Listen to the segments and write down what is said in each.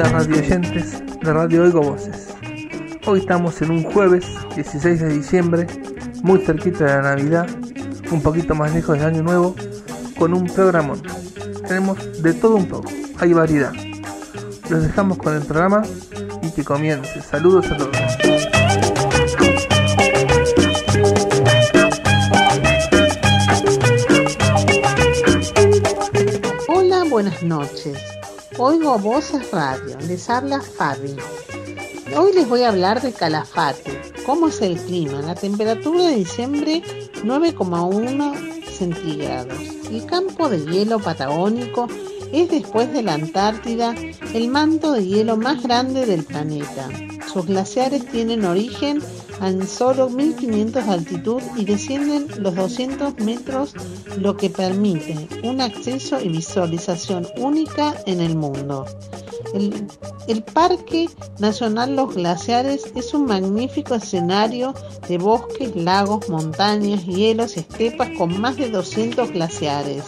Hola radio oyentes de Radio Oigo Voces. Hoy estamos en un jueves 16 de diciembre, muy cerquita de la Navidad, un poquito más lejos del Año Nuevo, con un programón. Tenemos de todo un poco, hay variedad. Los dejamos con el programa y que comience. Saludos a todos. Hola, buenas noches. Oigo Voces Radio. Les habla Fabi. Hoy les voy a hablar de Calafate. ¿Cómo es el clima? La temperatura de diciembre 9,1 centígrados. El campo de hielo patagónico es después de la Antártida el manto de hielo más grande del planeta. Sus glaciares tienen origen en solo 1500 de altitud y descienden los 200 metros, lo que permite un acceso y visualización única en el mundo. El, Parque Nacional Los Glaciares es un magnífico escenario de bosques, lagos, montañas, hielos estepas con más de 200 glaciares.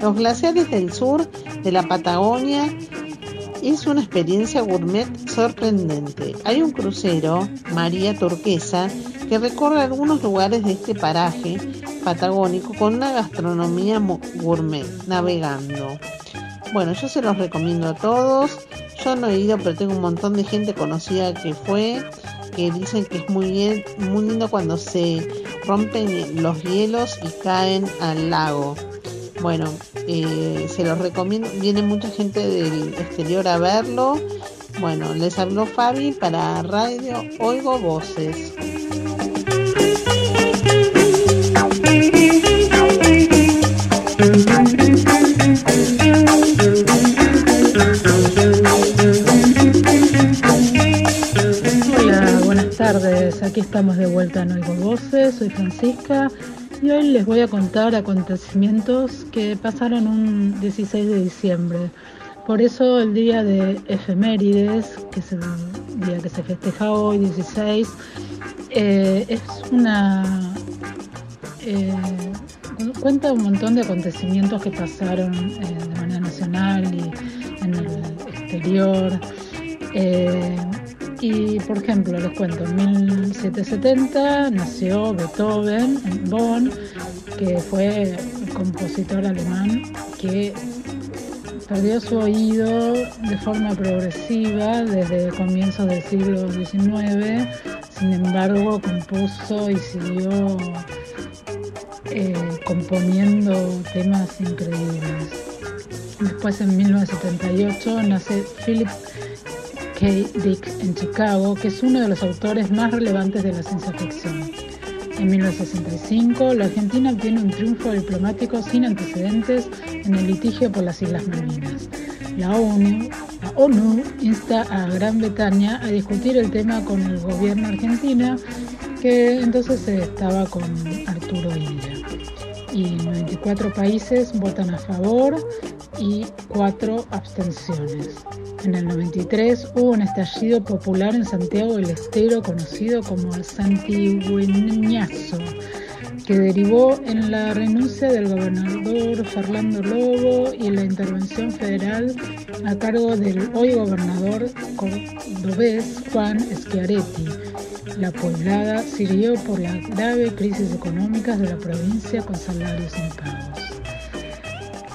Los glaciares del sur de la Patagonia es una experiencia gourmet sorprendente. Hay un crucero, María Turquesa, que recorre algunos lugares de este paraje patagónico con una gastronomía gourmet, navegando. Bueno, yo se los recomiendo a todos. Yo no he ido, pero tengo un montón de gente conocida que fue, que dicen que es muy bien, muy lindo cuando se rompen los hielos y caen al lago. Bueno, eh, se los recomiendo. Viene mucha gente del exterior a verlo. Bueno, les habló Fabi para Radio Oigo Voces. Hola, buenas tardes. Aquí estamos de vuelta en Oigo Voces. Soy Francisca y hoy les voy a contar acontecimientos que pasaron un 16 de diciembre. Por eso el día de efemérides, que es el día que se festeja hoy, 16, eh, es una... Eh, cuenta un montón de acontecimientos que pasaron eh, de manera nacional y en el exterior. Y por ejemplo, les cuento, en 1770 nació Beethoven en Bonn, que fue un compositor alemán que perdió su oído de forma progresiva desde comienzos del siglo XIX, sin embargo compuso y siguió eh, componiendo temas increíbles. Después en 1978 nace Philip Dick en Chicago, que es uno de los autores más relevantes de la ciencia ficción. En 1965, la Argentina obtiene un triunfo diplomático sin antecedentes en el litigio por las Islas Malvinas. La ONU, la ONU insta a Gran Bretaña a discutir el tema con el gobierno argentino, que entonces estaba con Arturo Illia. Y 94 países votan a favor y 4 abstenciones. En el 93 hubo un estallido popular en Santiago del Estero conocido como el Santigüeñazo, que derivó en la renuncia del gobernador Fernando Lobo y la intervención federal a cargo del hoy gobernador cordobés Juan Schiaretti. La poblada sirvió por la grave crisis económica de la provincia con salarios impagos.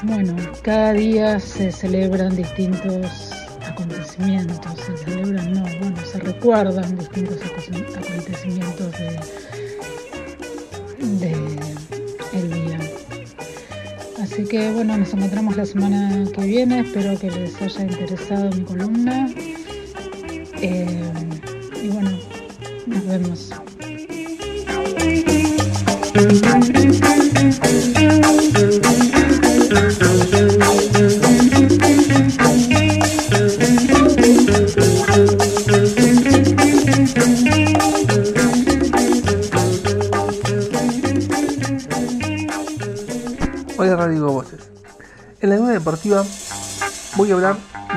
Bueno, cada día se celebran distintos acontecimientos, se celebran, no, bueno, se recuerdan distintos acontecimientos de, de el día. Así que bueno, nos encontramos la semana que viene, espero que les haya interesado mi columna. Eh, y bueno, nos vemos.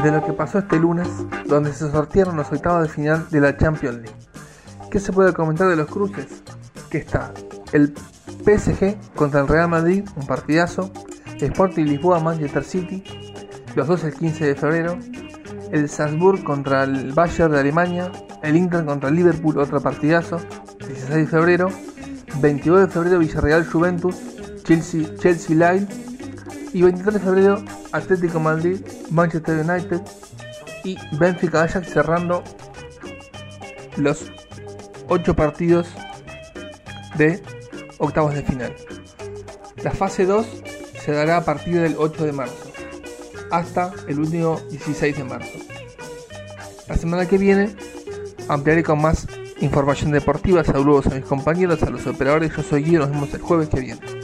De lo que pasó este lunes, donde se sortearon los octavos de final de la Champions League. ¿Qué se puede comentar de los cruces? Que está el PSG contra el Real Madrid, un partidazo, Sporting Lisboa, Manchester City, los dos el 15 de febrero, el Salzburg contra el Bayern de Alemania, el Inter contra el Liverpool, otro partidazo, 16 de febrero, 22 de febrero Villarreal Juventus, Chelsea, Chelsea Lille y 23 de febrero Atlético Madrid, Manchester United y Benfica Ajax cerrando los 8 partidos de octavos de final. La fase 2 se dará a partir del 8 de marzo hasta el último 16 de marzo. La semana que viene ampliaré con más información deportiva. Saludos a mis compañeros, a los operadores. Yo soy Guido, nos vemos el jueves que viene.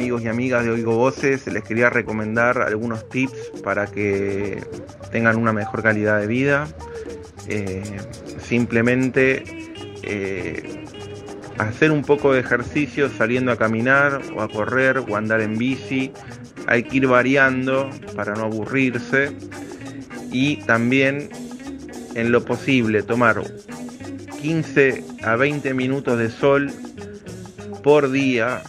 Amigos y amigas de Oigo Voces, les quería recomendar algunos tips para que tengan una mejor calidad de vida. Eh, simplemente eh, hacer un poco de ejercicio saliendo a caminar o a correr o andar en bici. Hay que ir variando para no aburrirse y también en lo posible tomar 15 a 20 minutos de sol por día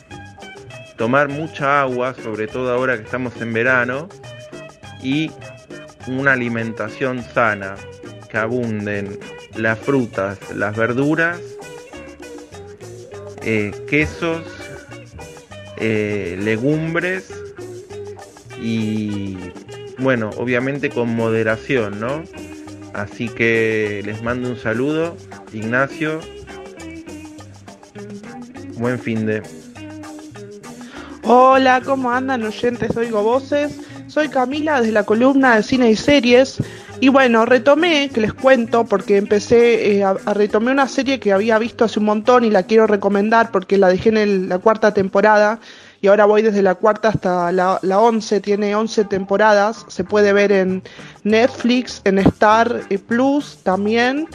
tomar mucha agua, sobre todo ahora que estamos en verano, y una alimentación sana, que abunden las frutas, las verduras, eh, quesos, eh, legumbres y bueno, obviamente con moderación, ¿no? Así que les mando un saludo, Ignacio. Buen fin de... Hola, ¿cómo andan oyentes? Oigo Voces. Soy Camila desde la columna de cine y series. Y bueno, retomé, que les cuento, porque empecé eh, a, a, retomé una serie que había visto hace un montón y la quiero recomendar porque la dejé en la cuarta temporada y ahora voy desde la cuarta hasta la, 11, tiene 11 temporadas, se puede ver en Netflix, en Star eh, Plus también.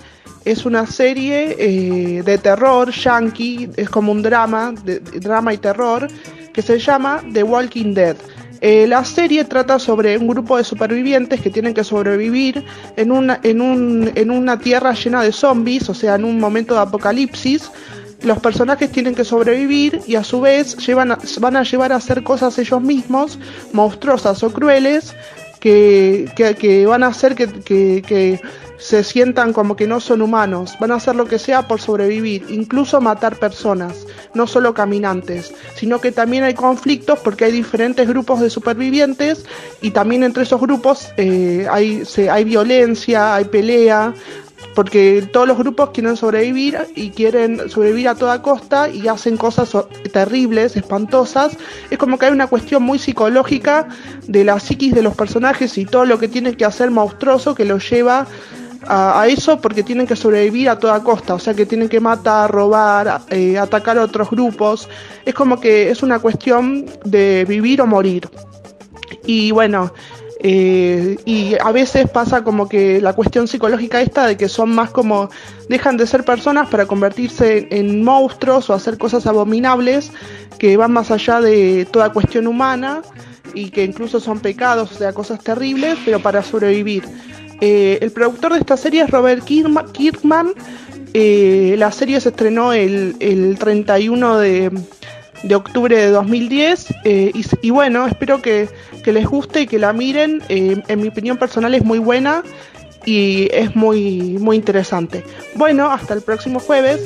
Es una serie eh, de terror yankee, es como un drama, de drama y terror, que se llama The Walking Dead. Eh, la serie trata sobre un grupo de supervivientes que tienen que sobrevivir en una, en, un, en una tierra llena de zombies, o sea, en un momento de apocalipsis. Los personajes tienen que sobrevivir y a su vez llevan van a llevar a hacer cosas ellos mismos, monstruosas o crueles, que, que, van a hacer que, que se sientan como que no son humanos, van a hacer lo que sea por sobrevivir, incluso matar personas, no solo caminantes, sino que también hay conflictos porque hay diferentes grupos de supervivientes y también entre esos grupos eh, hay, hay violencia, hay pelea, porque todos los grupos quieren sobrevivir y quieren sobrevivir a toda costa y hacen cosas terribles, espantosas. Es como que hay una cuestión muy psicológica de la psiquis de los personajes y todo lo que tienen que hacer monstruoso que los lleva a, eso porque tienen que sobrevivir a toda costa, o sea que tienen que matar, robar, eh, atacar a otros grupos. Es como que es una cuestión de vivir o morir. Y bueno, eh, y a veces pasa como que la cuestión psicológica esta de que son más como dejan de ser personas para convertirse en monstruos o hacer cosas abominables que van más allá de toda cuestión humana y que incluso son pecados, o sea, cosas terribles, pero para sobrevivir. Eh, el productor de esta serie es Robert Kirkman. Eh, la serie se estrenó el, el 31 de, de, octubre de 2010 eh, y, y, bueno, espero que, que, les guste y que la miren. Eh, en mi opinión personal es muy buena y es muy, muy interesante. Bueno, hasta el próximo jueves.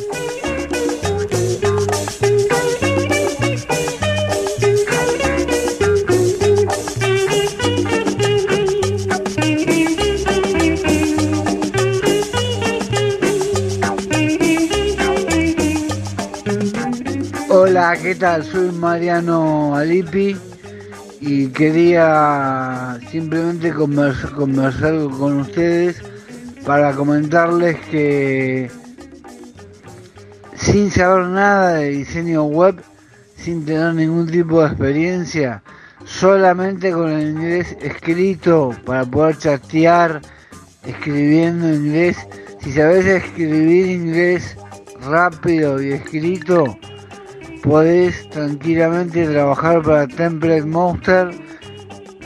Hola, ¿qué tal? Soy Mariano Alipi y quería simplemente conversar, conversar, con ustedes para comentarles que sin saber nada de diseño web sin tener ningún tipo de experiencia, solamente con el inglés escrito para poder chatear escribiendo inglés. Si sabes escribir inglés rápido y escrito, podés tranquilamente trabajar para Template Monster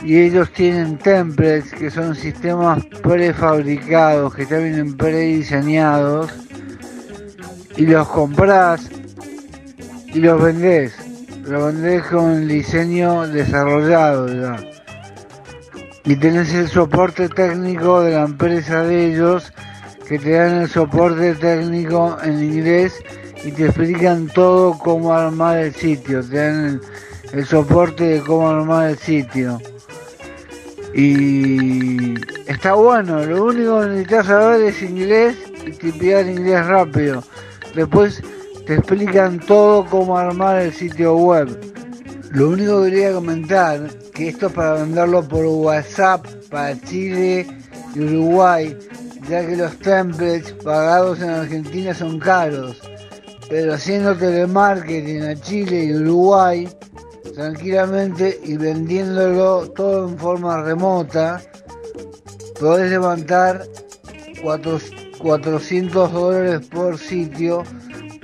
y ellos tienen templates que son sistemas prefabricados que ya vienen prediseñados y los compras y los vendés. Los vendés con el diseño desarrollado ya. Y tenés el soporte técnico de la empresa de ellos que te dan el soporte técnico en inglés y te explican todo cómo armar el sitio, te dan el, soporte de cómo armar el sitio. Y está bueno, lo único que necesitas saber es inglés y tipear inglés rápido. Después te explican todo cómo armar el sitio web. Lo único que quería comentar, que esto es para venderlo por WhatsApp para Chile y Uruguay, ya que los templates pagados en Argentina son caros. Pero haciendo telemarketing a Chile y Uruguay, tranquilamente y vendiéndolo todo en forma remota, podés levantar 400 dólares por sitio,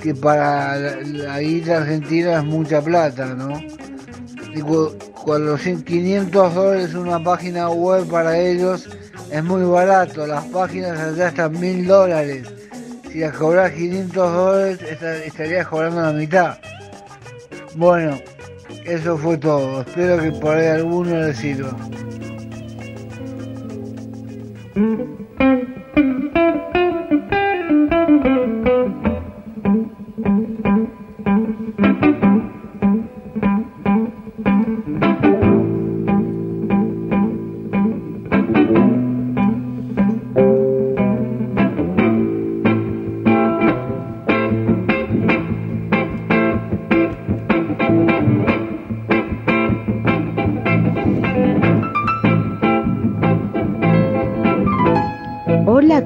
que para la isla argentina es mucha plata, ¿no? Y 500 dólares una página web para ellos es muy barato, las páginas allá están 1000 dólares. Si las cobras 500 dólares estarías cobrando la mitad. Bueno, eso fue todo. Espero que por ahí alguno le sirva.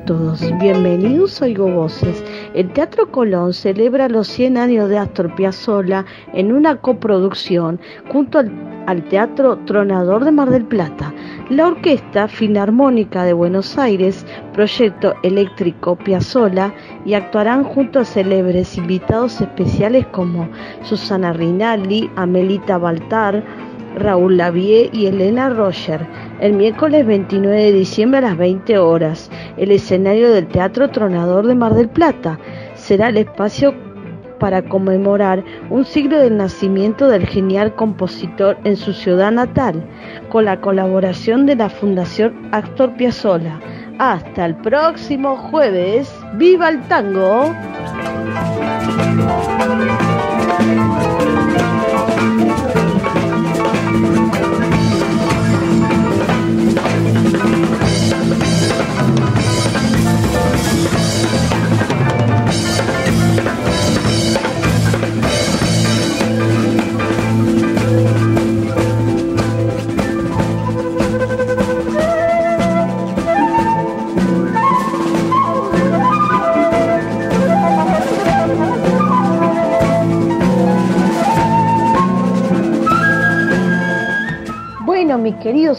Todos, bienvenidos Oigo Voces. El Teatro Colón celebra los 100 años de Astor Piazzolla en una coproducción junto al, al Teatro Tronador de Mar del Plata, la Orquesta Filarmónica de Buenos Aires, Proyecto Eléctrico Piazzolla y actuarán junto a célebres invitados especiales como Susana Rinaldi, Amelita Baltar, Raúl Lavie y Elena Roger. El miércoles 29 de diciembre a las 20 horas, el escenario del Teatro Tronador de Mar del Plata será el espacio para conmemorar un siglo del nacimiento del genial compositor en su ciudad natal, con la colaboración de la Fundación Astor Piazzolla. Hasta el próximo jueves. ¡Viva el tango!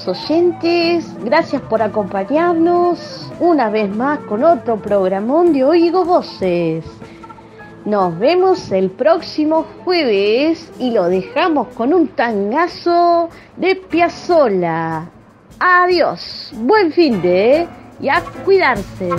Oyentes, gracias por acompañarnos una vez más con otro programón de Oigo Voces. Nos vemos el próximo jueves y lo dejamos con un tangazo de Piazzola. Adiós, buen fin de y a cuidarse.